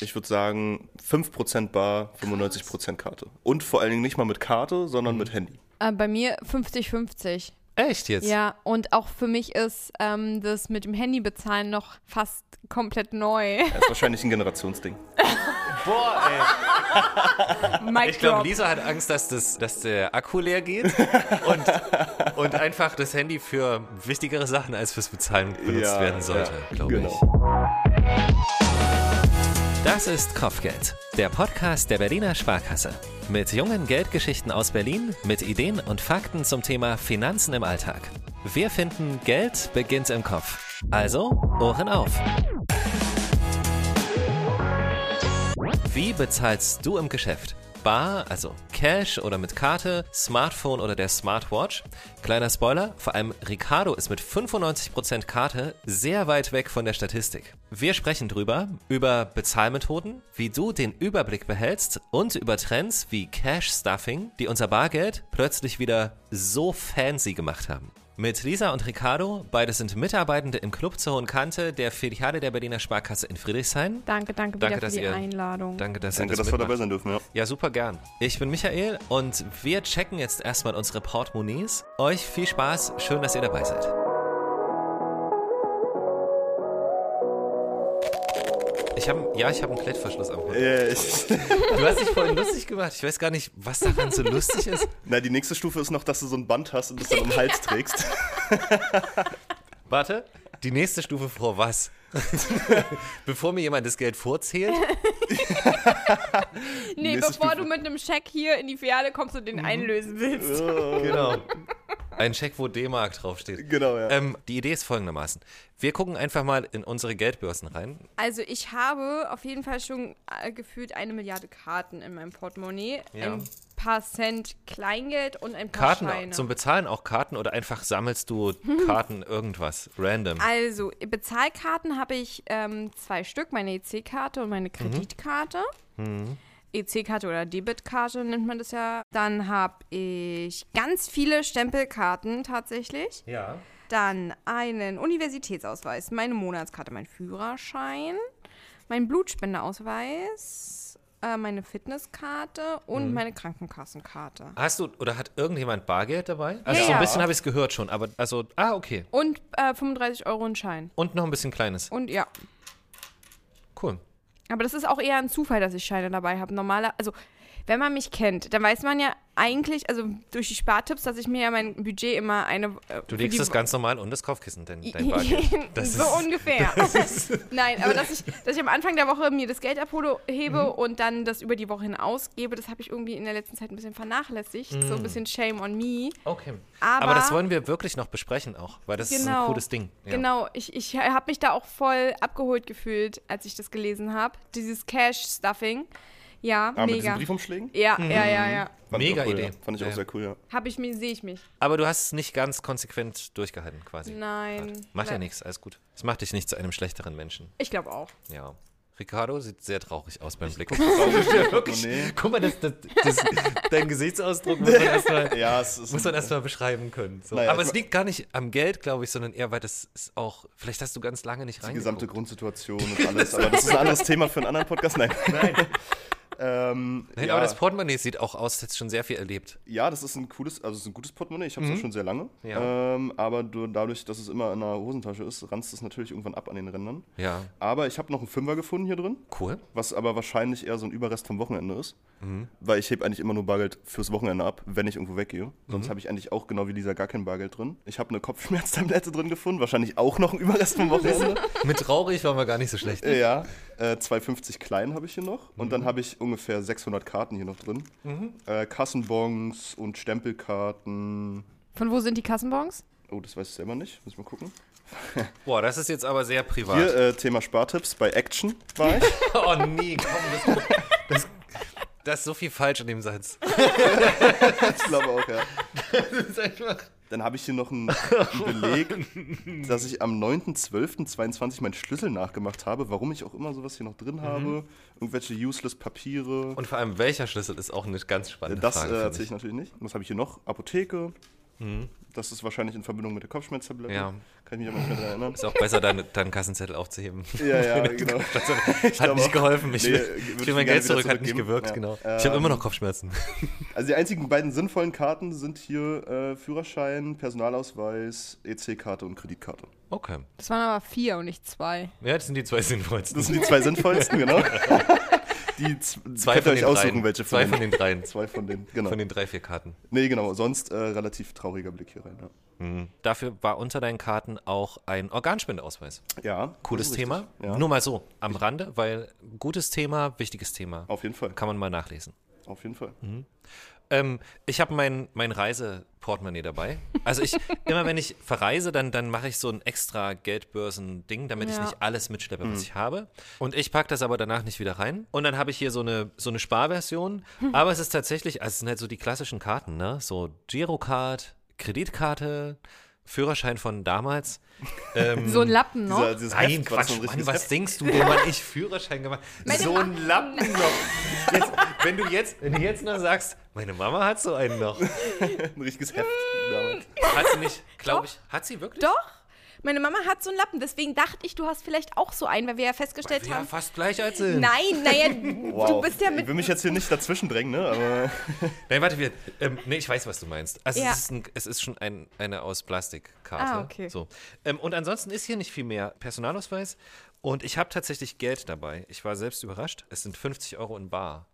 Ich würde sagen 5% bar, 95% Karte. Und vor allen Dingen nicht mal mit Karte, sondern mit Handy. Äh, bei mir 50-50. Echt jetzt? Ja, und auch für mich ist ähm, das mit dem Handy bezahlen noch fast komplett neu. Das ist wahrscheinlich ein Generationsding. Boah, ey. Ich glaube. Lisa hat Angst, dass, das, dass der Akku leer geht und, und einfach das Handy für wichtigere Sachen als fürs Bezahlen benutzt Ja, werden sollte, ja, glaube genau. ich. Das ist Kopfgeld, der Podcast der Berliner Sparkasse. Mit jungen Geldgeschichten aus Berlin, mit Ideen und Fakten zum Thema Finanzen im Alltag. Wir finden, Geld beginnt im Kopf. Also, Ohren auf. Wie bezahlst du im Geschäft? Bar, also Cash oder mit Karte, Smartphone oder der Smartwatch? Kleiner Spoiler, vor allem Ricardo ist mit 95% Karte sehr weit weg von der Statistik. Wir sprechen drüber, über Bezahlmethoden, wie du den Überblick behältst und über Trends wie Cash Stuffing, die unser Bargeld plötzlich wieder so fancy gemacht haben. Mit Lisa und Ricardo, beide sind Mitarbeitende im Club zur Hohen Kante der Filiale der Berliner Sparkasse in Friedrichshain. Danke, danke, Danke, für die ihr- Einladung. Danke, dass Danke, ihr das dass wir dabei sein dürfen, ja. Ja, super gern. Ich bin Michael und wir checken jetzt erstmal unsere Portemonnaies. Euch viel Spaß, schön, dass ihr dabei seid. Ich habe, ja, ich habe einen Klettverschluss am Hund. Ich, Du hast dich vorhin lustig gemacht. Ich weiß gar nicht, was daran so lustig ist. na, die nächste Stufe ist noch, dass du so ein Band hast und das dann um den Hals trägst. Warte, die nächste Stufe vor was? Bevor mir jemand das Geld vorzählt? nee, nächste bevor Stufe. du mit einem Scheck hier in die Filiale kommst und den einlösen willst. Genau. Ein Scheck, wo D-Mark draufsteht. Genau, ja. Ähm, die Idee ist folgendermaßen. Wir gucken einfach mal in unsere Geldbörsen rein. Also ich habe auf jeden Fall schon äh, gefühlt eine Milliarde Karten in meinem Portemonnaie. Ja. Ein paar Cent Kleingeld und ein paar Karten Scheine. zum Bezahlen auch Karten oder einfach sammelst du Karten irgendwas random? Also, Bezahlkarten habe ich ähm, zwei Stück, meine EC-Karte und meine Kreditkarte. EC-Karte oder Debitkarte nennt man das ja. Dann habe ich ganz viele Stempelkarten tatsächlich. Ja. Dann einen Universitätsausweis, meine Monatskarte, mein Führerschein, mein Blutspendeausweis, äh, meine Fitnesskarte und meine Krankenkassenkarte. Hast du oder hat irgendjemand Bargeld dabei? Also Ja, so ein ja. bisschen habe ich es gehört schon, aber also ah okay Und äh, 35 Euro ein Schein. und noch ein bisschen kleines. Und ja, Cool. Aber das ist auch eher ein Zufall, dass ich Scheine dabei habe. Normaler, also wenn man mich kennt, dann weiß man ja eigentlich, also durch die Spartipps, dass ich mir ja mein Budget immer eine. äh, Du legst das Wo- ganz normal und das Kopfkissen, dein, dein Bargeld. Das so ist, ungefähr. Nein, aber dass ich, dass ich am Anfang der Woche mir das Geld abhole, hebe Mhm. und dann das über die Woche hinaus gebe, das habe ich irgendwie in der letzten Zeit ein bisschen vernachlässigt. So ein bisschen Shame on me. okay. Aber, Aber das wollen wir wirklich noch besprechen auch, weil das ist ein Genau. cooles Ding. Ja. Genau, ich, ich habe mich da auch voll abgeholt gefühlt, als ich das gelesen habe. Dieses Cash-Stuffing. Ja, Ah, mit diesen mega. Briefumschlägen? Ja, ja, ja, ja. Fand Mega cool, Idee. Ja. Fand ich auch Ja. sehr cool, ja. Habe ich mich, sehe ich mich. Aber du hast es nicht ganz konsequent durchgehalten quasi. Nein. Macht ja nichts, alles gut. Es macht dich nicht zu einem schlechteren Menschen. Ich glaube auch. Ja. Ricardo sieht sehr traurig aus beim Blick. Traurig, ja, Portemonnaie. Guck mal, das, das, das, dein Gesichtsausdruck muss man erstmal Ja, erstmal beschreiben können. So. Naja, Aber es liegt gar nicht am Geld, glaube ich, sondern eher, weil das ist auch, vielleicht hast du ganz lange nicht die reingeguckt. gesamte Grundsituation und alles. Aber das ist ein anderes Thema für einen anderen Podcast. Nein. Nein. Ähm, Nein, ja, aber das Portemonnaie sieht auch aus, du schon sehr viel erlebt. ja, das ist ein cooles, also ist ein gutes Portemonnaie. Ich habe es auch schon sehr lange. Mhm. Ja. Ähm, aber du, dadurch, dass es immer in einer Hosentasche ist, ranzt es natürlich irgendwann ab an den Rändern. Ja, Aber ich habe noch einen Fünfer gefunden hier drin, cool. was aber wahrscheinlich eher so ein Überrest vom Wochenende ist. Mhm. Weil ich hebe eigentlich immer nur Bargeld fürs Wochenende ab, wenn ich irgendwo weggehe. Mhm. Sonst habe ich eigentlich auch genau wie Lisa gar kein Bargeld drin. Ich habe eine Kopfschmerztablette drin gefunden, wahrscheinlich auch noch ein Überrest vom Wochenende. Mit traurig waren wir gar nicht so schlecht. Äh, ja, äh, 250 klein habe ich hier noch. Und Mhm. dann habe ich ungefähr 600 Karten hier noch drin. Äh, Kassenbons und Stempelkarten. Von wo sind die Kassenbons? Oh, das weiß ich selber nicht. Muss ich mal gucken. Boah, das ist jetzt aber sehr privat. Hier, äh, Thema Spartipps. Bei Action war ich. Oh nee, komm, das, das, das ist so viel falsch in dem Satz. ich glaube auch, ja. Das ist einfach. Dann habe ich hier noch einen, einen Beleg, dass ich am 9.12.22 meinen Schlüssel nachgemacht habe. Warum ich auch immer sowas hier noch drin habe. Irgendwelche useless Papiere. Und vor allem, welcher Schlüssel ist auch eine ganz spannende das Frage. äh, finde erzähle ich ich. natürlich nicht. Was habe ich hier noch? Apotheke. Das ist wahrscheinlich in Verbindung mit der Kopfschmerztablette. Ja. Kann ich mich aber nicht mehr daran erinnern. Ist auch besser, deinen deinen Kassenzettel aufzuheben. Ja, ja, genau. Hat glaube nicht geholfen. Ich Nee, will, ich will mein Geld zurück, hat nicht gewirkt, Ja. genau. Ähm, Ich habe immer noch Kopfschmerzen. Also die einzigen beiden sinnvollen Karten sind hier äh, Führerschein, Personalausweis, EC-Karte und Kreditkarte. Okay. Das waren aber vier und nicht zwei. Ja, das sind die zwei sinnvollsten. Das sind die zwei sinnvollsten, genau. Die Zwei könnt von ihr euch den aussuchen, dreien. welche Zwei von den, dreien. Zwei von den, genau. Von den drei, vier Karten. nee, genau. Sonst äh, relativ trauriger Blick hier rein. Ja, Dafür war unter deinen Karten auch ein Organspendeausweis. ja Cooles Thema. Ja, Nur mal so am Rande, weil gutes Thema, wichtiges Thema. auf jeden Fall. Kann man mal nachlesen. Auf jeden Fall. Ähm, ich habe mein, mein Reiseportemonnaie dabei. Also ich, immer wenn ich verreise, dann, dann mache ich so ein extra Geldbörsen-Ding, damit ich Ja. nicht alles mitschleppe, was ich habe. Und ich packe das aber danach nicht wieder rein. Und dann habe ich hier so eine, so eine Sparversion. Aber es ist tatsächlich, also es sind halt so die klassischen Karten, ne? So Girocard, Kreditkarte, Führerschein von damals. Ähm, So ein Lappen noch. Dieser, dieses Nein, Heft, Quatsch, so ein Mann, was Heft? denkst du, wo man ich Führerschein gemacht Meine So ein Lappen noch. Jetzt, wenn, du jetzt, wenn du jetzt noch sagst, meine Mama hat so einen noch. Ein richtiges Heft damals. Hat sie nicht, glaube ich. Hat sie wirklich? Doch. Meine Mama hat so einen Lappen, deswegen dachte ich, du hast vielleicht auch so einen, weil wir ja festgestellt Ja, haben. fast gleich alt sind. Nein, naja, Wow. du bist ja ich mit. will mich jetzt hier nicht dazwischen drängen, ne? Aber Nein, warte, wir, ähm, nee, ich weiß, was du meinst. Also Ja. es, ist ein, es ist schon ein, eine aus Plastikkarte. Ah, okay. So. Ähm, und ansonsten ist hier nicht viel mehr Personalausweis. Und ich habe tatsächlich Geld dabei. Ich war selbst überrascht. Es sind 50 Euro in Bar.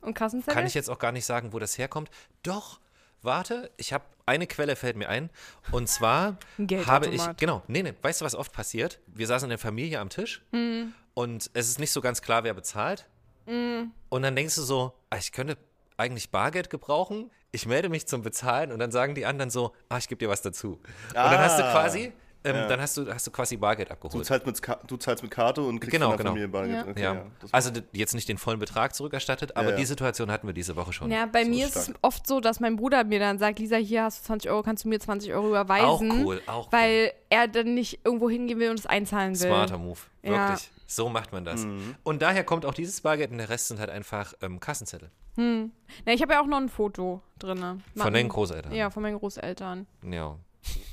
Und Kassenzettel? Kann ich jetzt auch gar nicht sagen, wo das herkommt. Doch, warte, ich habe eine Quelle fällt mir ein. Und zwar habe ich, genau, nee, nee, weißt du, was oft passiert? Wir saßen in der Familie am Tisch Mhm. und es ist nicht so ganz klar, wer bezahlt. Und dann denkst du so, ah, ich könnte eigentlich Bargeld gebrauchen. Ich melde mich zum Bezahlen und dann sagen die anderen so, ah, ich gebe dir was dazu. Und dann hast du Ah. quasi, ähm, dann hast du, hast du quasi Bargeld du abgeholt. zahlst mit, du zahlst mit Karte und kriegst Genau, von der genau. Familie Bargeld. Ja. Okay, ja. ja. Also jetzt nicht den vollen Betrag zurückerstattet, aber ja. die Situation hatten wir diese Woche schon. Ja, bei So mir ist stark. es oft so, dass mein Bruder mir dann sagt, Lisa, hier hast du 20 Euro, kannst du mir 20 Euro überweisen? Auch cool, auch cool. Weil er dann nicht irgendwo hingehen will und es einzahlen will. Smarter Move, Ja. wirklich. So macht man das. Mhm. Und daher kommt auch dieses Bargeld und der Rest sind halt einfach ähm, Kassenzettel. Na, ich habe ja auch noch ein Foto drin. Von deinen Großeltern. Ja, von meinen Großeltern. Ja.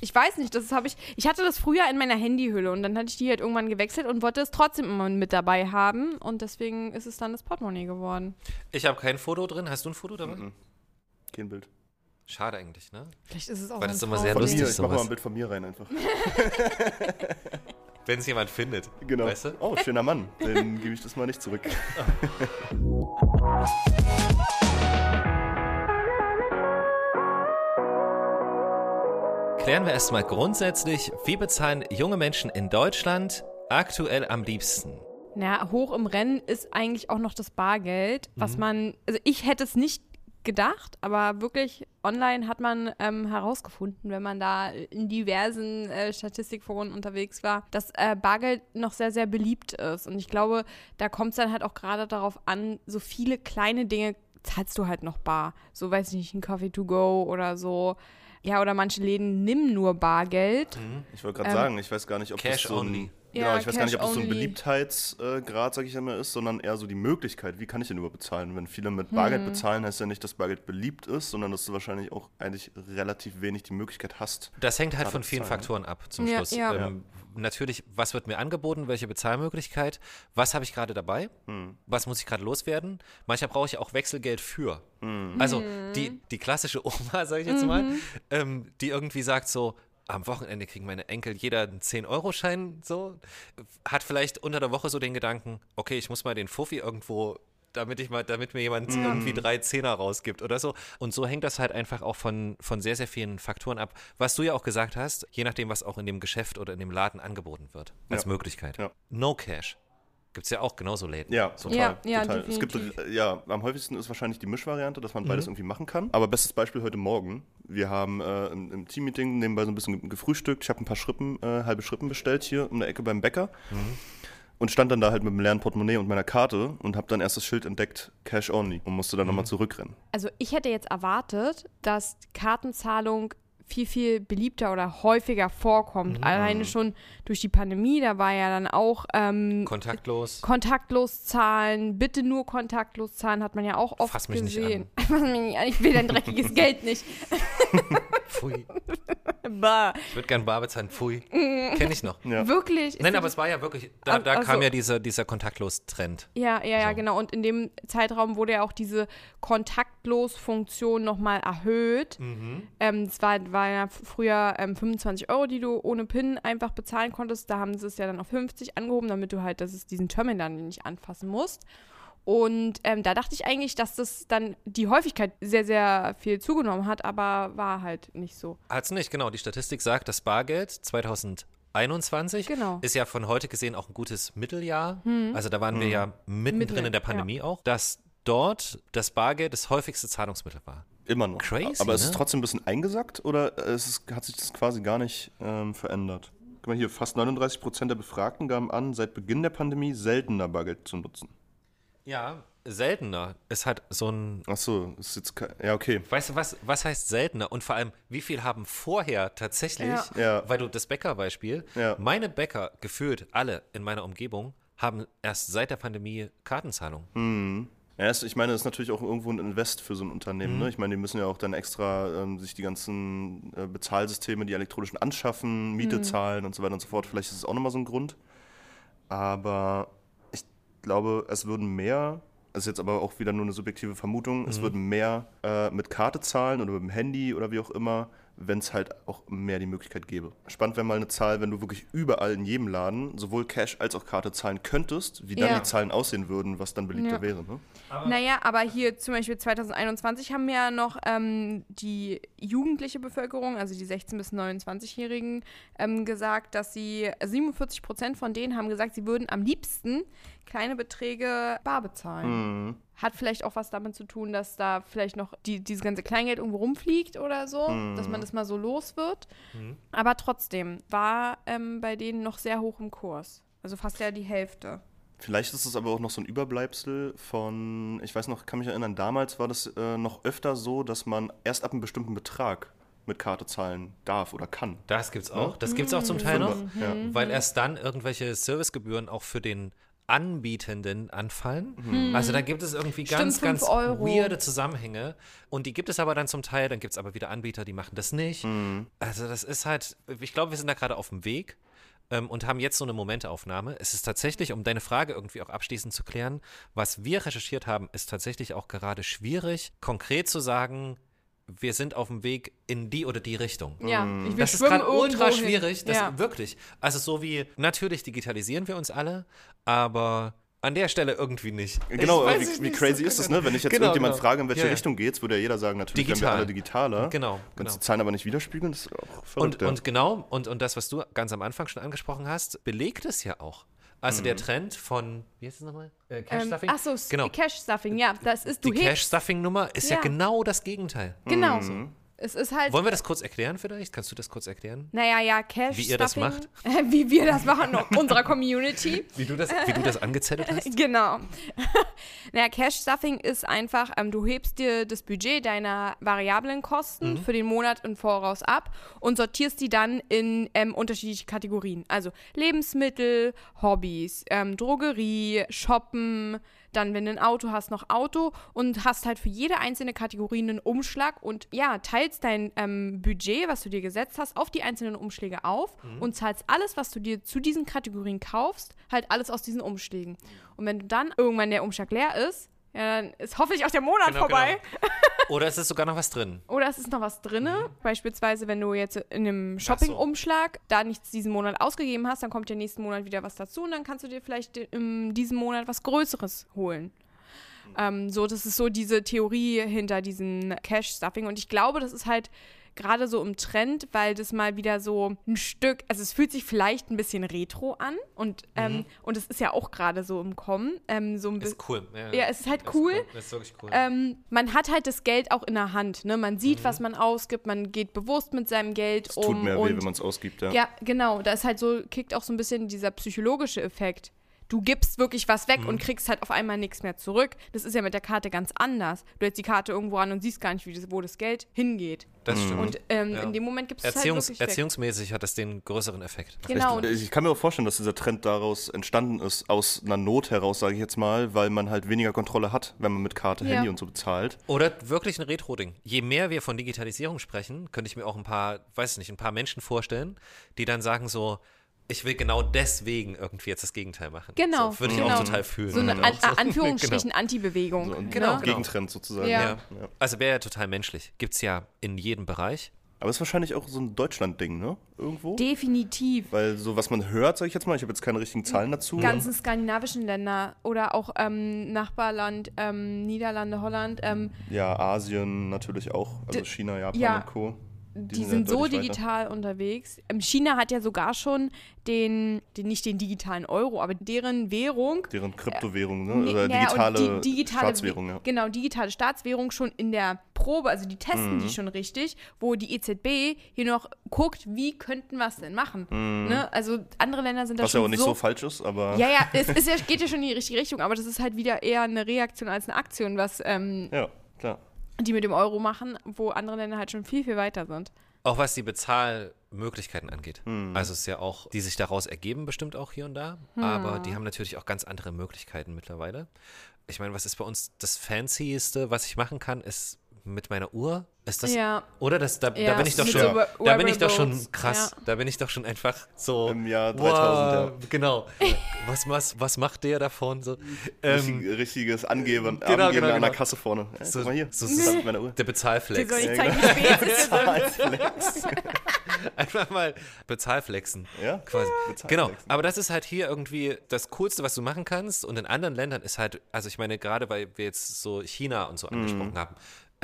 Ich weiß nicht, das habe ich. Ich hatte das früher in meiner Handyhülle und dann hatte ich die halt irgendwann gewechselt und wollte es trotzdem immer mit dabei haben und deswegen ist es dann das Portemonnaie geworden. Ich habe kein Foto drin. Hast du ein Foto dabei? Mhm. Kein Bild. Schade eigentlich, ne? Vielleicht ist es auch Weil ein das ist immer sehr Von lustig, mir, ich mach mal sowas. ein Bild von mir rein einfach. Wenn es jemand findet. Genau. Weißt du? Oh, schöner Mann. Dann gebe ich das mal nicht zurück. Klären wir erstmal grundsätzlich, wie bezahlen junge Menschen in Deutschland aktuell am liebsten? Na, hoch im Rennen ist eigentlich auch noch das Bargeld, Mhm. was man, also ich hätte es nicht gedacht, aber wirklich online hat man ähm, herausgefunden, wenn man da in diversen äh, Statistikforen unterwegs war, dass äh, Bargeld noch sehr, sehr beliebt ist. Und ich glaube, da kommt es dann halt auch gerade darauf an, so viele kleine Dinge zahlst du halt noch bar. So, weiß ich nicht, ein Coffee to go oder so. Ja, oder manche Läden nimm nur Bargeld. Ich wollte gerade Ähm, sagen, ich weiß gar nicht, ob Cash das so ein, only. Genau, Ja, ich weiß gar nicht, ob das so ein. Beliebtheitsgrad, sag ich immer, ist, sondern eher so die Möglichkeit, wie kann ich denn überhaupt bezahlen? Wenn viele mit Bargeld Hm. bezahlen, heißt ja nicht, dass Bargeld beliebt ist, sondern dass du wahrscheinlich auch eigentlich relativ wenig die Möglichkeit hast. Das hängt halt von vielen bezahlen, Faktoren ab zum Ja, Schluss. ja. Ähm, natürlich, was wird mir angeboten, welche Bezahlmöglichkeit, was habe ich gerade dabei, Hm. was muss ich gerade loswerden. Manchmal brauche ich auch Wechselgeld für. Also die, die klassische Oma, sage ich jetzt mal, ähm, die irgendwie sagt so, am Wochenende kriegen meine Enkel jeder einen 10-Euro-Schein, so, hat vielleicht unter der Woche so den Gedanken, okay, ich muss mal den Fuffi irgendwo damit ich mal, damit mir jemand irgendwie drei Zehner rausgibt oder so. Und so hängt das halt einfach auch von, von sehr, sehr vielen Faktoren ab. Was du ja auch gesagt hast, je nachdem, was auch in dem Geschäft oder in dem Laden angeboten wird, als Ja. Möglichkeit. Ja. No Cash. Gibt es ja auch genauso Läden. Ja, total. Ja, ja, total. Es gibt, ja, am häufigsten ist wahrscheinlich die Mischvariante, dass man Mhm. beides irgendwie machen kann. Aber bestes Beispiel heute Morgen. Wir haben äh, im, im Teammeeting nebenbei so ein bisschen ge- gefrühstückt. Ich habe ein paar Schrippen, äh, halbe Schrippen bestellt hier um der Ecke beim Bäcker. Mhm. Und stand dann da halt mit dem leeren Portemonnaie und meiner Karte und habe dann erst das Schild entdeckt, Cash Only, und musste dann Mhm. nochmal zurückrennen. Also ich hätte jetzt erwartet, dass Kartenzahlung viel, viel beliebter oder häufiger vorkommt. Mhm. Alleine schon durch die Pandemie, da war ja dann auch ähm, Kontaktlos. kontaktlos zahlen, bitte nur kontaktlos zahlen, hat man ja auch oft Fass mich nicht gesehen. Fass mich nicht an, ich will dein dreckiges Geld nicht. Pfui. Bah. Ich würde gern bar bezahlen. Pfui. Kenne ich noch. Ja. Wirklich? Nein, aber es war ja wirklich, da, da ach kam ja dieser, dieser Kontaktlos-Trend. Ja, ja, ja, So. genau. Und in dem Zeitraum wurde ja auch diese Kontaktlos-Funktion nochmal erhöht. Ähm, es war, war ja früher ähm, 25 Euro, die du ohne PIN einfach bezahlen konntest. Da haben sie es ja dann auf 50 angehoben, damit du halt, dass es diesen Terminal nicht anfassen musst. Und ähm, da dachte ich eigentlich, dass das dann die Häufigkeit sehr, sehr viel zugenommen hat, aber war halt nicht so. Hat's nicht, genau. Die Statistik sagt, das Bargeld 2021 Genau. ist ja von heute gesehen auch ein gutes Mitteljahr. Also da waren wir ja mittendrin Mittendrin, in der Pandemie auch, dass dort das Bargeld das häufigste Zahlungsmittel war. Immer noch. Crazy, Aber ist es ne? trotzdem ein bisschen eingesackt oder äh, ist es, hat sich das quasi gar nicht ähm, verändert? Guck mal hier, fast 39 Prozent der Befragten gaben an, seit Beginn der Pandemie seltener Bargeld zu nutzen. Ja, seltener. Es hat so ein Ach so, ist jetzt ja okay. Weißt du, was, was heißt seltener? Und vor allem, wie viel haben vorher tatsächlich, Ja. Ja. weil du das Bäckerbeispiel, Ja. meine Bäcker gefühlt alle in meiner Umgebung haben erst seit der Pandemie Kartenzahlung. Hm. Ja, es, ich meine, das ist natürlich auch irgendwo ein Invest für so ein Unternehmen. Ne? Ich meine, die müssen ja auch dann extra ähm, sich die ganzen äh, Bezahlsysteme, die elektronischen anschaffen, Miete zahlen und so weiter und so fort. Vielleicht ist es auch nochmal so ein Grund. Aber ich glaube, es würden mehr, das ist jetzt aber auch wieder nur eine subjektive Vermutung, es würden mehr äh, mit Karte zahlen oder mit dem Handy oder wie auch immer, wenn es halt auch mehr die Möglichkeit gäbe. Spannend wäre mal eine Zahl, wenn du wirklich überall in jedem Laden sowohl Cash als auch Karte zahlen könntest, wie dann Ja. die Zahlen aussehen würden, was dann beliebter Ja. wäre. Ne? Naja, aber hier zum Beispiel 2021 haben ja noch ähm, die jugendliche Bevölkerung, also die 16- bis 29-Jährigen, ähm, gesagt, dass sie 47 Prozent von denen haben gesagt, sie würden am liebsten kleine Beträge bar bezahlen. Mhm. Hat vielleicht auch was damit zu tun, dass da vielleicht noch die, dieses ganze Kleingeld irgendwo rumfliegt oder so, dass man das mal so los wird. Aber trotzdem war ähm, bei denen noch sehr hoch im Kurs. Also fast ja die Hälfte. Vielleicht ist es aber auch noch so ein Überbleibsel von, ich weiß noch, kann mich erinnern, damals war das äh, noch öfter so, dass man erst ab einem bestimmten Betrag mit Karte zahlen darf oder kann. Das gibt's auch. Das gibt's auch zum Teil noch, ja. weil erst dann irgendwelche Servicegebühren auch für den Anbietenden anfallen. Also da gibt es irgendwie Stimmt, ganz, fünf ganz Euro. weirde Zusammenhänge. Und die gibt es aber dann zum Teil, dann gibt es aber wieder Anbieter, die machen das nicht. Also das ist halt, ich glaube, wir sind da gerade auf dem Weg ähm, und haben jetzt so eine Momentaufnahme. Es ist tatsächlich, um deine Frage irgendwie auch abschließend zu klären, was wir recherchiert haben, ist tatsächlich auch gerade schwierig, konkret zu sagen, wir sind auf dem Weg in die oder die Richtung. Ja, ich will Das ist gerade ultra schwierig. Das ja. wirklich. Also so wie natürlich digitalisieren wir uns alle, aber an der Stelle irgendwie nicht. Genau, Ich weiß wie, wie nicht crazy so ist das, genau. ne? Wenn ich jetzt Genau, irgendjemand genau. frage, in welche Ja, ja. Richtung geht's, würde ja jeder sagen, natürlich werden wir Digital. alle digitaler. Genau, Wenn genau. die Zahlen aber nicht widerspiegeln, das ist auch Und, verrückt. ja. und genau, und, und das, was du ganz am Anfang schon angesprochen hast, belegt es ja auch. Also der Trend von, wie heißt es nochmal? Äh, Cash Ähm, Stuffing? ach so, genau. Cash Stuffing, ja, das ist du Die hebst- Cash Stuffing Nummer ist ja. Ja. genau das Gegenteil. Genau. Mhm. Es ist halt Wollen wir das kurz erklären vielleicht? Kannst du das kurz erklären? Naja, ja, Cash Wie ihr das macht? Wie wir das machen, unserer Community. Wie du das, wie du das angezettelt hast? Genau. naja, Cash Stuffing ist einfach, ähm, du hebst dir das Budget deiner variablen Kosten für den Monat im Voraus ab und sortierst die dann in ähm, unterschiedliche Kategorien. Also Lebensmittel, Hobbys, ähm, Drogerie, Shoppen, dann, wenn du ein Auto hast, noch Auto und hast halt für jede einzelne Kategorie einen Umschlag und ja, teilst dein ähm, Budget, was du dir gesetzt hast, auf die einzelnen Umschläge auf und zahlst alles, was du dir zu diesen Kategorien kaufst, halt alles aus diesen Umschlägen. Und wenn du dann irgendwann der Umschlag leer ist, ja, dann ist hoffentlich auch der Monat Genau, vorbei. Oder ist es sogar noch was drin? Oder es ist noch was drin. Mhm. Beispielsweise, wenn du jetzt in einem Shopping-Umschlag da nichts diesen Monat ausgegeben hast, dann kommt der nächsten Monat wieder was dazu und dann kannst du dir vielleicht in diesem Monat was Größeres holen. Ähm, so, das ist so diese Theorie hinter diesem Cash-Stuffing. Und ich glaube, das ist halt gerade so im Trend, weil das mal wieder so ein Stück, also es fühlt sich vielleicht ein bisschen retro an und, ähm, und es ist ja auch gerade so im Kommen. Ähm, so ein Ist cool. Ja, es ist halt Das cool. Das ist wirklich cool. ähm, man hat halt das Geld auch in der Hand. Ne? Man sieht, Mhm. was man ausgibt, man geht bewusst mit seinem Geld es um. tut mehr weh, wenn man es ausgibt, ja. ja, genau. Da ist halt so, kickt auch so ein bisschen dieser psychologische Effekt. Du gibst wirklich was weg und kriegst halt auf einmal nichts mehr zurück. Das ist ja mit der Karte ganz anders. Du hältst die Karte irgendwo an und siehst gar nicht, wie das, wo das Geld hingeht. Das stimmt. Und ähm, Ja. in dem Moment gibst du es halt Erziehungs weg. erziehungsmäßig hat das den größeren Effekt. Genau. Ich, ich kann mir auch vorstellen, dass dieser Trend daraus entstanden ist, aus einer Not heraus, sage ich jetzt mal, weil man halt weniger Kontrolle hat, wenn man mit Karte, Ja. Handy und so bezahlt. Oder wirklich ein Retro-Ding. Je mehr wir von Digitalisierung sprechen, könnte ich mir auch ein paar, weiß ich nicht, ein paar Menschen vorstellen, die dann sagen so, ich will genau deswegen irgendwie jetzt das Gegenteil machen. Genau, So, würde ich genau. auch total fühlen. So eine Und An so- Anführungsstrichen Anti-Bewegung. So ein Genau, ne? genau. Gegentrend sozusagen. Ja. Ja. Also wäre ja total menschlich. Gibt es ja in jedem Bereich. Aber es ist wahrscheinlich auch so ein Deutschland-Ding, ne? Irgendwo. Definitiv. weil so was man hört, sage ich jetzt mal, ich habe jetzt keine richtigen Zahlen dazu. ganzen skandinavischen Länder oder auch ähm, Nachbarland, ähm, Niederlande, Holland, ähm, Ja, Asien natürlich auch, also China, Japan ja. und Co. die, sind sind ja so deutlich weiter. digital unterwegs. Ähm, China hat ja sogar schon den, den, nicht den digitalen Euro, aber deren Währung. Deren Kryptowährung, ne? Oder naja, digitale, die digitale Staatswährung, ja. Genau, digitale Staatswährung schon in der Probe, also die testen Mhm. die schon richtig, wo die EZB hier noch guckt, wie könnten wir es denn machen. Ne? Also andere Länder sind da Mhm. Was ja schon auch nicht so, falsch ist, aber Ja, ja, es ist ja, geht ja schon in die richtige Richtung, aber das ist halt wieder eher eine Reaktion als eine Aktion, was ähm, ja, klar. Die mit dem Euro machen, wo andere Länder halt schon viel, viel weiter sind. Auch was die Bezahlmöglichkeiten angeht. Also es ist ja auch, die sich daraus ergeben, bestimmt auch hier und da. Aber die haben natürlich auch ganz andere Möglichkeiten mittlerweile. Ich meine, was ist bei uns das Fancyeste, was ich machen kann, ist mit meiner Uhr. Ist das, Ja. Oder das, da, da Ja, bin ich doch schon, so da bin ich doch schon krass. ja. Da bin ich doch schon einfach so. Im Jahr 3000, wow, Genau. Was, was, was macht der davon? So, ähm, Richtig, richtiges Angeben, genau, Angeben genau, an der genau. Kasse vorne. Ja, So- guck mal hier, so- das ist meine Uhr. der Bezahlflex. Soll ich zeigen, ist? Bezahlflex. Einfach mal Bezahlflexen. Ja, Quasi. Bezahlflexen. Genau, aber das ist halt hier irgendwie das Coolste, was du machen kannst. Und in anderen Ländern ist halt, also ich meine, gerade weil wir jetzt so China und so angesprochen haben,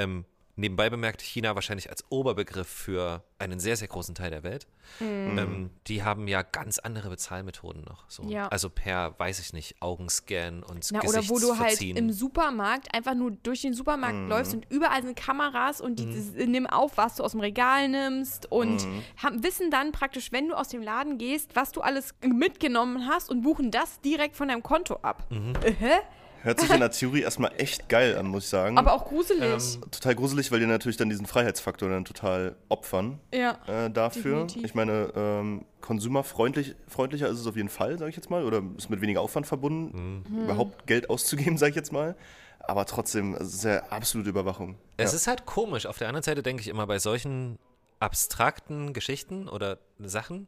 ähm, nebenbei bemerkt, China wahrscheinlich als Oberbegriff für einen sehr, sehr großen Teil der Welt. Ähm, die haben ja ganz andere Bezahlmethoden noch. So. Ja. Also per, weiß ich nicht, Augenscan und Na, oder wo du halt im Supermarkt einfach nur durch den Supermarkt Mhm. läufst und überall sind Kameras und die Mhm. die nehmen auf, was du aus dem Regal nimmst und haben, wissen dann praktisch, wenn du aus dem Laden gehst, was du alles mitgenommen hast und buchen das direkt von deinem Konto ab. Mhm. Äh? Hört sich in der Theorie erstmal echt geil an, muss ich sagen. Aber auch gruselig. Ähm, total gruselig, weil die natürlich dann diesen Freiheitsfaktor dann total opfern ja. äh, dafür. Definitiv. Ich meine, ähm, konsumerfreundlich freundlicher ist es auf jeden Fall, sage ich jetzt mal, oder ist mit weniger Aufwand verbunden, Mhm. überhaupt Geld auszugeben, sage ich jetzt mal. Aber trotzdem, es ist ja absolute Überwachung. Es ja. ist halt komisch. Auf der anderen Seite denke ich immer bei solchen abstrakten Geschichten oder Sachen,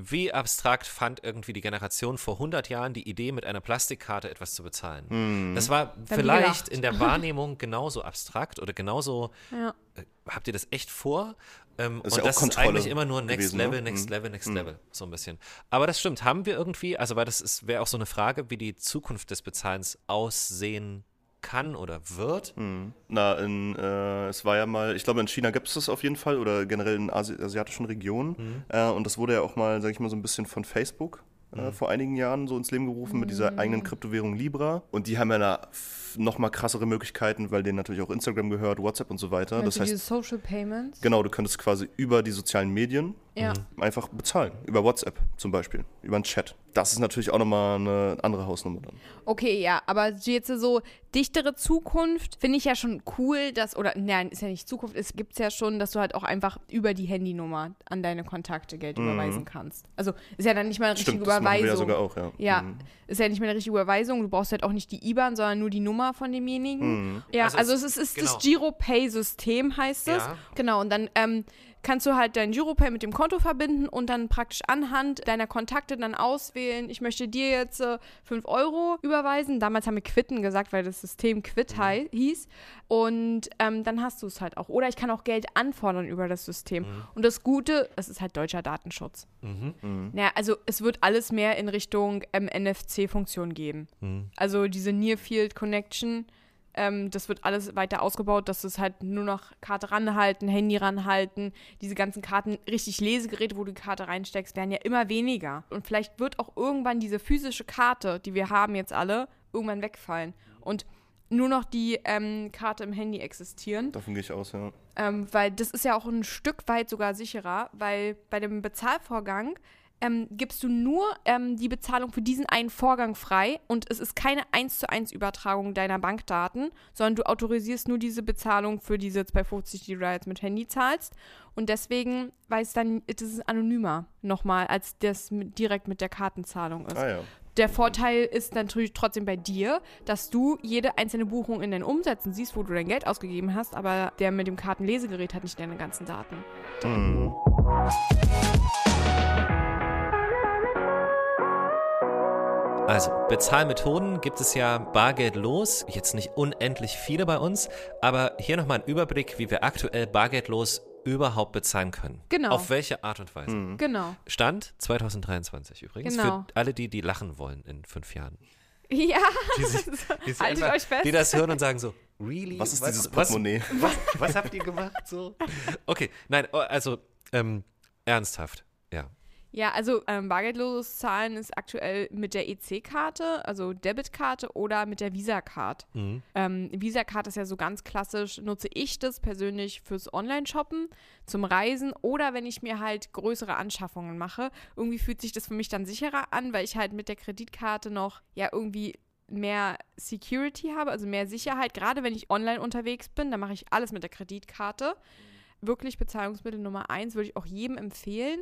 wie abstrakt fand irgendwie die Generation vor 100 Jahren die Idee, mit einer Plastikkarte etwas zu bezahlen. Das war wie vielleicht in der Wahrnehmung genauso abstrakt oder genauso, Ja. äh, habt ihr das echt vor? Ähm, Ist und das ist Kontrolle eigentlich immer nur Next gewesen, ne? Level, Next Mhm. Level, Next Level, so ein bisschen. Aber das stimmt, haben wir irgendwie, also weil das ist- wäre auch so eine Frage, wie die Zukunft des Bezahlens aussehen kann oder wird. Na, in, äh, es war ja mal, ich glaube in China gibt es das auf jeden Fall oder generell in Asi asiatischen Regionen. Äh, und das wurde ja auch mal, sag ich mal, so ein bisschen von Facebook äh, vor einigen Jahren so ins Leben gerufen mit dieser eigenen Kryptowährung Libra. Und die haben ja da f- noch mal krassere Möglichkeiten, weil denen natürlich auch Instagram gehört, WhatsApp und so weiter. Meinst Das heißt, diese Social Payments? genau, du könntest quasi über die sozialen Medien Ja. einfach bezahlen. Über WhatsApp zum Beispiel, über einen Chat. Das ist natürlich auch nochmal eine andere Hausnummer dann. Okay, ja, aber jetzt so dichtere Zukunft finde ich ja schon cool, dass, oder nein, ist ja nicht Zukunft, es gibt ja schon, dass du halt auch einfach über die Handynummer an deine Kontakte Geld überweisen kannst. Also ist ja dann nicht mal eine richtige Mhm. Stimmt, das machen wir ja Überweisung. sogar auch, ja. Ja, Mhm. ist ja nicht mehr eine richtige Überweisung. Du brauchst halt auch nicht die IBAN, sondern nur die Nummer von demjenigen. Mhm. Ja, Also also, es- es ist, ist genau. das Giro-Pay-System, heißt es. Ja. Genau, und dann ähm, kannst du halt dein Giropay mit dem Konto verbinden und dann praktisch anhand deiner Kontakte dann auswählen, ich möchte dir jetzt äh, 5 Euro überweisen. Damals haben wir Quitten gesagt, weil das System Quit Mhm. hieß. Und ähm, dann hast du es halt auch. Oder ich kann auch Geld anfordern über das System. Mhm. Und das Gute, es ist halt deutscher Datenschutz. Naja, also es wird alles mehr in Richtung ähm, NFC-Funktion gehen. Mhm. Also diese Near Field Connection, ähm, das wird alles weiter ausgebaut, dass es halt nur noch Karte ranhalten, Handy ranhalten. Diese ganzen Karten, richtig Lesegeräte, wo du die Karte reinsteckst, werden ja immer weniger. Und vielleicht wird auch irgendwann diese physische Karte, die wir haben jetzt alle, irgendwann wegfallen. Und nur noch die ähm, Karte im Handy existieren. Davon gehe ich aus, ja. Ähm, weil das ist ja auch ein Stück weit sogar sicherer, weil bei dem Bezahlvorgang ähm, gibst du nur ähm, die Bezahlung für diesen einen Vorgang frei und es ist keine 1 zu 1 Übertragung deiner Bankdaten, sondern du autorisierst nur diese Bezahlung für diese 250, die du da jetzt mit Handy zahlst. Und deswegen weiß dann, das ist anonymer nochmal, als das mit, direkt mit der Kartenzahlung ist. Ah ja. Der Vorteil ist natürlich trotzdem bei dir, dass du jede einzelne Buchung in deinen Umsätzen siehst, wo du dein Geld ausgegeben hast, aber der mit dem Kartenlesegerät hat nicht deine ganzen Daten. Hm. Also, Bezahlmethoden gibt es ja bargeldlos, jetzt nicht unendlich viele bei uns, aber hier nochmal ein Überblick, wie wir aktuell bargeldlos überhaupt bezahlen können. Genau. Auf welche Art und Weise. Genau. Stand 2023 übrigens. Genau. Für alle die, die lachen wollen in fünf Jahren. Ja, Die, sich- die sich haltet einfach- euch fest. die das hören und sagen so, really? Was ist dieses was, Portemonnaie? was, was habt ihr gemacht so? Okay, nein, oh, also ähm, ernsthaft, ja. Also ähm, bargeldloses Zahlen ist aktuell mit der EC-Karte, also Debitkarte oder mit der Visa-Card. Mhm. Ähm, Visa-Card ist ja so ganz klassisch, nutze ich das persönlich fürs Online-Shoppen, zum Reisen oder wenn ich mir halt größere Anschaffungen mache. Irgendwie fühlt sich das für mich dann sicherer an, weil ich halt mit der Kreditkarte noch ja irgendwie mehr Security habe, also mehr Sicherheit. Gerade wenn ich online unterwegs bin, dann mache ich alles mit der Kreditkarte. Wirklich Bezahlungsmittel Nummer eins würde ich auch jedem empfehlen.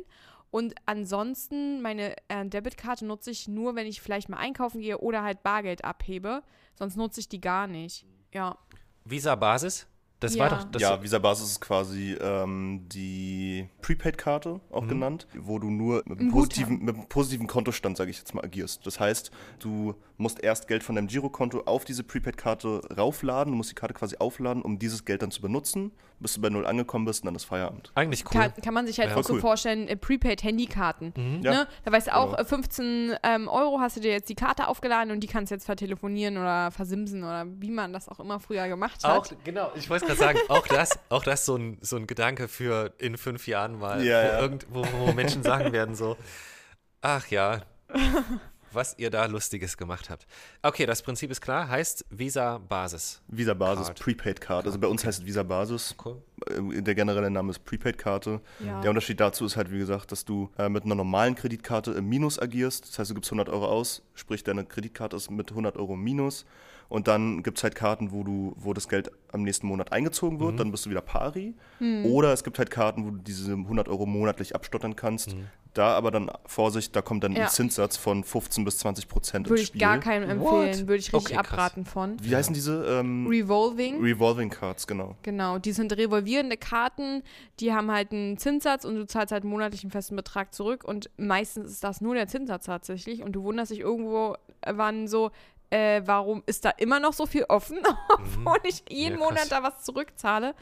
Und ansonsten, meine äh, Debitkarte nutze ich nur, wenn ich vielleicht mal einkaufen gehe oder halt Bargeld abhebe. Sonst nutze ich die gar nicht. Ja. Visa-Basis, das Ja. war doch das. ja, Visa Basis ist quasi ähm, die Prepaid-Karte, auch Mhm. genannt, wo du nur mit Ein einem positiven, mit einem positiven Kontostand, sage ich jetzt mal, agierst. Das heißt, du musst erst Geld von deinem Girokonto auf diese Prepaid-Karte raufladen, du musst die Karte quasi aufladen, um dieses Geld dann zu benutzen, bis du bei Null angekommen bist und dann ist Feierabend. Eigentlich cool. Kann, kann man sich halt Ja. auch so cool. vorstellen, äh, Prepaid-Handykarten. Ja, Ne? Da weißt du auch, genau. äh, 15 ähm, Euro hast du dir jetzt die Karte aufgeladen und die kannst du jetzt vertelefonieren oder versimsen oder wie man das auch immer früher gemacht hat. Auch, genau, ich wollte gerade sagen, auch das, auch das so ein, so ein Gedanke für in fünf Jahren mal, Ja, wo, ja. Irgend, wo, wo Menschen sagen werden so, ach ja, was ihr da Lustiges gemacht habt. Okay, das Prinzip ist klar, heißt Visa-Basis. Visa Basis, Card. Prepaid-Card. Also bei uns heißt es Visa Basis. Cool. Äh, Der generelle Name ist Prepaid-Karte. Ja. Der Unterschied dazu ist halt, wie gesagt, dass du äh, mit einer normalen Kreditkarte im Minus agierst. Das heißt, du gibst 100 Euro aus, sprich deine Kreditkarte ist mit 100 Euro im Minus. Und dann gibt es halt Karten, wo, du, wo das Geld am nächsten Monat eingezogen wird, dann bist du wieder pari. Oder es gibt halt Karten, wo du diese 100 Euro monatlich abstottern kannst. Da aber dann, Vorsicht, da kommt dann Ja. ein Zinssatz von 15 bis 20 Prozent Würde ich Spiel. gar keinem empfehlen, würde ich richtig Okay, abraten von. Wie heißen diese? Ähm, Revolving. Revolving Cards, genau. Genau, die sind revolvierende Karten, die haben halt einen Zinssatz und du zahlst halt monatlich einen festen Betrag zurück und meistens ist das nur der Zinssatz tatsächlich und du wunderst dich irgendwo, wann so, äh, warum ist da immer noch so viel offen, obwohl ich jeden Ja. Monat da was zurückzahle.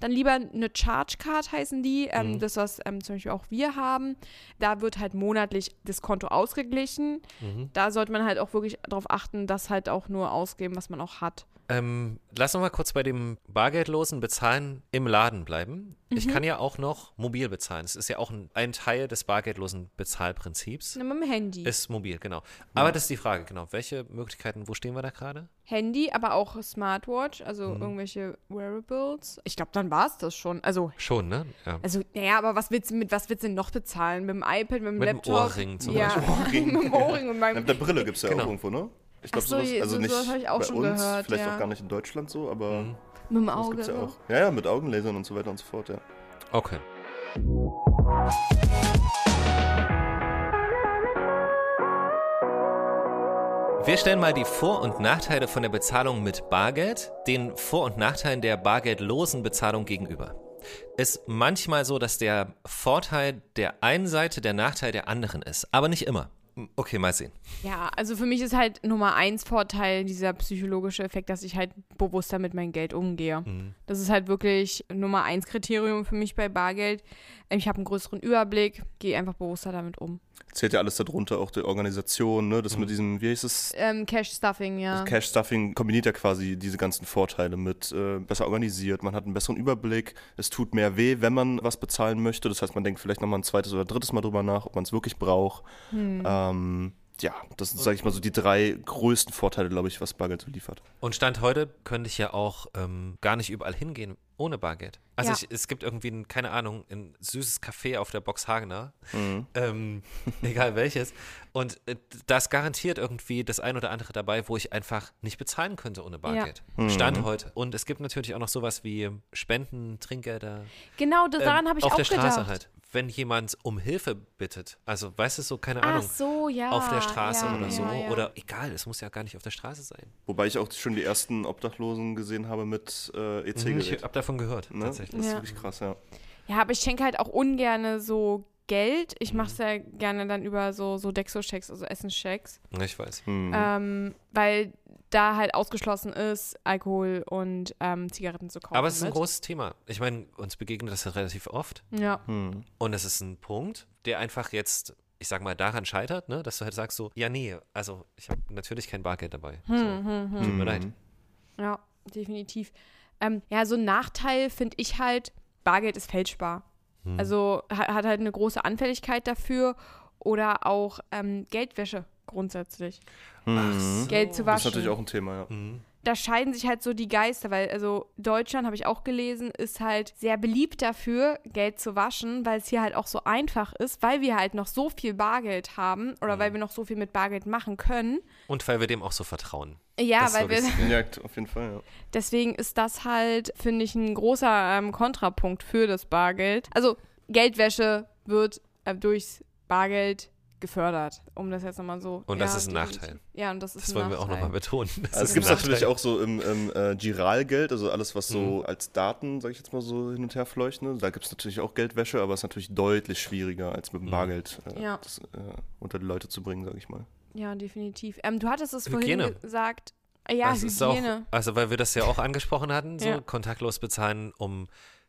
Dann lieber eine Charge Card heißen die, ähm, Mhm. das was ähm, zum Beispiel auch wir haben. Da wird halt monatlich das Konto ausgeglichen. Mhm. Da sollte man halt auch wirklich darauf achten, dass halt auch nur ausgeben, was man auch hat. Ähm, lass noch mal kurz bei dem bargeldlosen Bezahlen im Laden bleiben. Mhm. Ich kann ja auch noch mobil bezahlen. Das ist ja auch ein, ein Teil des bargeldlosen Bezahlprinzips. Mit dem Handy. Ist mobil, genau. Aber das ist die Frage, genau. Welche Möglichkeiten, wo stehen wir da gerade? Handy, aber auch Smartwatch, also Mhm. irgendwelche Wearables. Ich glaube, dann war es das schon. Also, Schon, ne? Ja. also, naja, aber was willst du mit was willst du denn noch bezahlen? Mit dem iPad, mit dem Mit dem Laptop? Ohrring zum ja, Beispiel. mit dem Ohrring und meinem. mit der Brille gibt es ja Genau. auch irgendwo, ne? Ich glaube, so, sowas, also so- nicht sowas ich auch bei schon uns, gehört, vielleicht ja. auch gar nicht in Deutschland so, aber Mhm. Mit dem Auge. gibt's ja auch. Ja, ja, mit Augenlasern und so weiter und so fort, ja. Okay. Wir stellen mal die Vor- und Nachteile von der Bezahlung mit Bargeld den Vor- und Nachteilen der bargeldlosen Bezahlung gegenüber. Ist manchmal so, dass der Vorteil der einen Seite der Nachteil der anderen ist, aber nicht immer. Okay, mal sehen. Ja, also für mich ist halt Nummer eins Vorteil dieser psychologische Effekt, dass ich halt bewusster mit meinem Geld umgehe. Mhm. Das ist halt wirklich Nummer eins Kriterium für mich bei Bargeld. Ich habe einen größeren Überblick, gehe einfach bewusster damit um. Zählt ja alles darunter, auch die Organisation, ne? Das Mhm. mit diesem, wie heißt es? Ähm, Cash Stuffing, ja. Cash Stuffing kombiniert ja quasi diese ganzen Vorteile mit äh, besser organisiert, man hat einen besseren Überblick, es tut mehr weh, wenn man was bezahlen möchte. Das heißt, man denkt vielleicht nochmal ein zweites oder drittes Mal drüber nach, ob man es wirklich braucht. Hm. Ähm, ja, das sind, sage ich mal, so die drei größten Vorteile, glaube ich, was Bargeld so liefert. Und Stand heute könnte ich ja auch ähm, gar nicht überall hingehen ohne Bargeld. Also Ja. ich, es gibt irgendwie, ein, keine Ahnung, ein süßes Café auf der Box Hagener, Mhm. ähm, egal welches. Und äh, da ist garantiert irgendwie das ein oder andere dabei, wo ich einfach nicht bezahlen könnte ohne Bargeld. Mhm. Stand heute. Und es gibt natürlich auch noch sowas wie Spenden, Trinkgelder. Genau, das, daran ähm, habe ich auf auch der Straße gedacht. halt. Wenn jemand um Hilfe bittet, also weißt du so, keine Ach Ahnung, so, ja. auf der Straße ja, oder so. ja, ja. Oder egal, es muss ja gar nicht auf der Straße sein. Wobei ich auch schon die ersten Obdachlosen gesehen habe mit äh, Ich EC-Gerät. habe davon gehört, Ne? tatsächlich. Das ist Ja. wirklich krass, ja. Ja, aber ich schenke halt auch ungerne so Geld. Ich Mhm. mache es ja gerne dann über so, so Dexo-Checks, also Essenschecks. Ich weiß. Hm. Ähm, weil da halt ausgeschlossen ist, Alkohol und ähm, Zigaretten zu kaufen. Aber es ist ein mit. großes Thema. Ich meine, uns begegnet das ja relativ oft. Ja. Hm. Und es ist ein Punkt, der einfach jetzt, ich sag mal, daran scheitert, ne? dass du halt sagst so, ja, nee, also ich habe natürlich kein Bargeld dabei. Hm, so. hm, hm. Tut mir leid. Ja, definitiv. Ähm, ja, so ein Nachteil finde ich halt, Bargeld ist fälschbar. Hm. Also ha- hat halt eine große Anfälligkeit dafür oder auch ähm, Geldwäsche grundsätzlich. Mhm. Geld zu Das waschen. ist natürlich auch ein Thema, ja. Mhm. da scheiden sich halt so die Geister, weil also Deutschland, habe ich auch gelesen, ist halt sehr beliebt dafür, Geld zu waschen, weil es hier halt auch so einfach ist, weil wir halt noch so viel Bargeld haben oder Mhm. weil wir noch so viel mit Bargeld machen können. Und weil wir dem auch so vertrauen. Ja, Das ist weil wir. Ja, auf jeden Fall, ja. deswegen ist das halt, finde ich, ein großer ähm, Kontrapunkt für das Bargeld. Also Geldwäsche wird äh, durchs Bargeld gefördert, um das jetzt nochmal so. Und das ja, ist ein. Nachteil. Ja, und das ist Das ein wollen wir auch Nachteil. nochmal betonen. Das Also es gibt natürlich Nachteil. auch so im, im äh, Giralgeld, also alles, was so Mhm. als Daten, sag ich jetzt mal so, hin und her fleucht. Ne? Da gibt es natürlich auch Geldwäsche, aber es ist natürlich deutlich schwieriger, als mit dem Mhm. Bargeld äh, Ja. das, äh, unter die Leute zu bringen, sag ich mal. Ja, definitiv. Ähm, du hattest es vorhin Hygiene. gesagt. Äh, Ja, das ist auch, Hygiene. also weil wir das ja auch angesprochen hatten, so Ja. kontaktlos bezahlen, um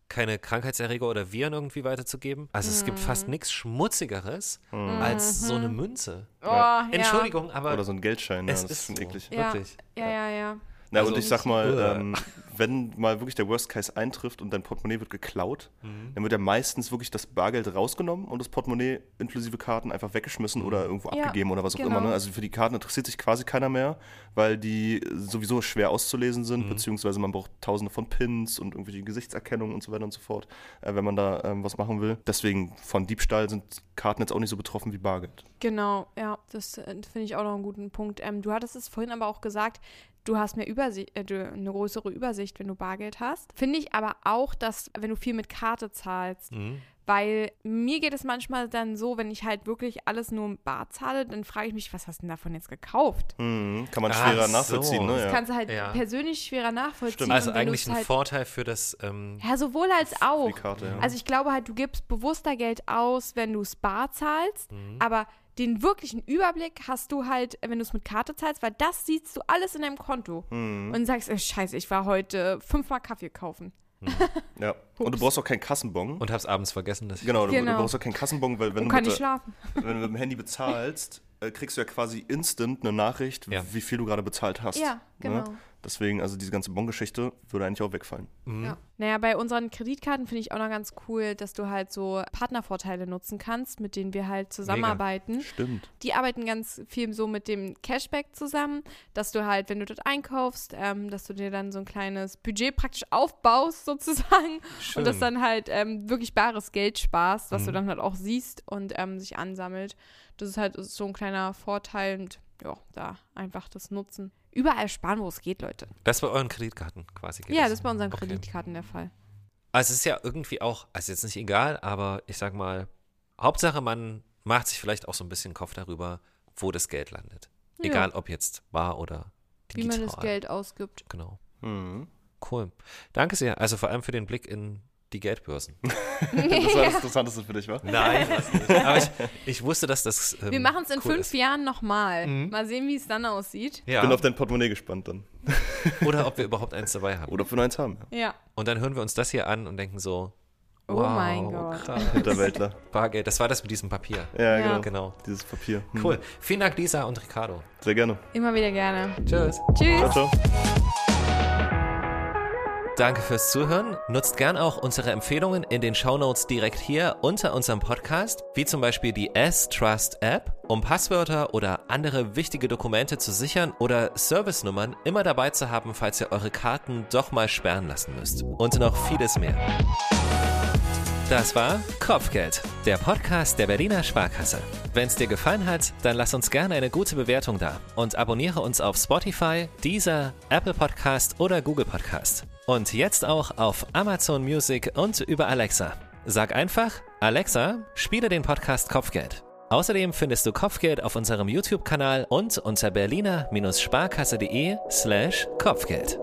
keine Krankheitserreger oder Viren irgendwie weiterzugeben. Also es gibt Mhm. fast nichts Schmutzigeres als so eine Münze. Oh, ja. Entschuldigung, aber Oder so ein Geldschein, ja, es das ist ist schon so. eklig. Ja. Wirklich. Ja, ja, ja. Na, Also- und ich sag mal, Äh. ähm, wenn mal wirklich der Worst Case eintrifft und dein Portemonnaie wird geklaut, Mhm. dann wird ja meistens wirklich das Bargeld rausgenommen und das Portemonnaie inklusive Karten einfach weggeschmissen oder irgendwo Ja, abgegeben oder was auch genau. immer. Ne? Also für die Karten interessiert sich quasi keiner mehr, weil die sowieso schwer auszulesen sind, Mhm. beziehungsweise man braucht tausende von Pins und irgendwelche Gesichtserkennung und so weiter und so fort, äh, wenn man da ähm, was machen will. Deswegen von Diebstahl sind Karten jetzt auch nicht so betroffen wie Bargeld. Genau, ja. Das äh, finde ich auch noch einen guten Punkt. Ähm, du hattest es vorhin aber auch gesagt, du hast mehr Übersicht, äh, eine größere Übersicht, wenn du Bargeld hast. Finde ich aber auch, dass, wenn du viel mit Karte zahlst, Mhm. weil mir geht es manchmal dann so, wenn ich halt wirklich alles nur im Bar zahle, dann frage ich mich, was hast du denn davon jetzt gekauft? Mhm, kann man Ach schwerer so. nachvollziehen, ne? Das Ja. kannst du halt Ja. persönlich schwerer nachvollziehen. Stimmt. Also eigentlich ein halt, Vorteil für das ähm, Ja, sowohl als auch. die Karte, ja. Also ich glaube halt, du gibst bewusster Geld aus, wenn du es bar zahlst, Mhm. aber den wirklichen Überblick hast du halt, wenn du es mit Karte zahlst, weil das siehst du alles in deinem Konto. Mhm. Und sagst, äh, scheiße, ich war heute fünfmal Kaffee kaufen. ja. Und du brauchst auch keinen Kassenbon. und hab's abends vergessen, dass ich Genau, du, Genau. du brauchst auch keinen Kassenbon, weil wenn, Und du kann mit, nicht der- schlafen. wenn du mit dem Handy bezahlst, kriegst du ja quasi instant eine Nachricht, Ja. wie viel du gerade bezahlt hast. Ja, genau. Ne? Deswegen, also diese ganze Bon-Geschichte würde eigentlich auch wegfallen. Mhm. Ja. Naja, bei unseren Kreditkarten finde ich auch noch ganz cool, dass du halt so Partnervorteile nutzen kannst, mit denen wir halt zusammenarbeiten. Stimmt. Die arbeiten ganz viel so mit dem Cashback zusammen, dass du halt, wenn du dort einkaufst, ähm, dass du dir dann so ein kleines Budget praktisch aufbaust sozusagen Schön. und das dann halt ähm, wirklich bares Geld sparst, was du Mhm. dann halt auch siehst und ähm, sich ansammelt. Das ist halt so ein kleiner Vorteil und ja, da einfach das nutzen. Überall sparen, wo es geht, Leute. Das bei euren Kreditkarten quasi. geht Ja, das ist bei unseren Okay. Kreditkarten der Fall. Also es ist ja irgendwie auch, also jetzt nicht egal, aber ich sag mal, Hauptsache man macht sich vielleicht auch so ein bisschen Kopf darüber, wo das Geld landet. Ja. Egal ob jetzt bar oder Wie digital. man das Geld ausgibt. Genau. Mhm. Cool. Danke sehr. Also vor allem für den Blick in die Geldbörsen. Das war das Interessanteste für dich, wa? Nein, nicht. Aber ich, ich wusste, dass das. Ähm, Wir machen es in cool fünf ist. Jahren nochmal. Mhm. Mal sehen, wie es dann aussieht. Ja. Bin auf dein Portemonnaie gespannt dann. Oder ob wir überhaupt eins dabei haben. Oder ob wir noch eins haben. Ja. Und dann hören wir uns das hier an und denken so. Oh wow, mein Gott. Krass. Bargeld. Das war das mit diesem Papier. Ja, Ja. genau. Genau. Dieses Papier. Hm. Cool. Vielen Dank, Lisa und Ricardo. Sehr gerne. Immer wieder gerne. Tschüss. Ciao, Tschüss. ciao. Danke fürs Zuhören. Nutzt gern auch unsere Empfehlungen in den Shownotes direkt hier unter unserem Podcast, wie zum Beispiel die S-Trust App, um Passwörter oder andere wichtige Dokumente zu sichern oder Servicenummern immer dabei zu haben, falls ihr eure Karten doch mal sperren lassen müsst. Und noch vieles mehr. Das war Kopfgeld, der Podcast der Berliner Sparkasse. Wenn es dir gefallen hat, dann lass uns gerne eine gute Bewertung da und abonniere uns auf Spotify, Deezer, Apple Podcast oder Google Podcast. Und jetzt auch auf Amazon Music und über Alexa. Sag einfach, Alexa, spiele den Podcast Kopfgeld. Außerdem findest du Kopfgeld auf unserem YouTube-Kanal und unter berliner-sparkasse.de slash Kopfgeld.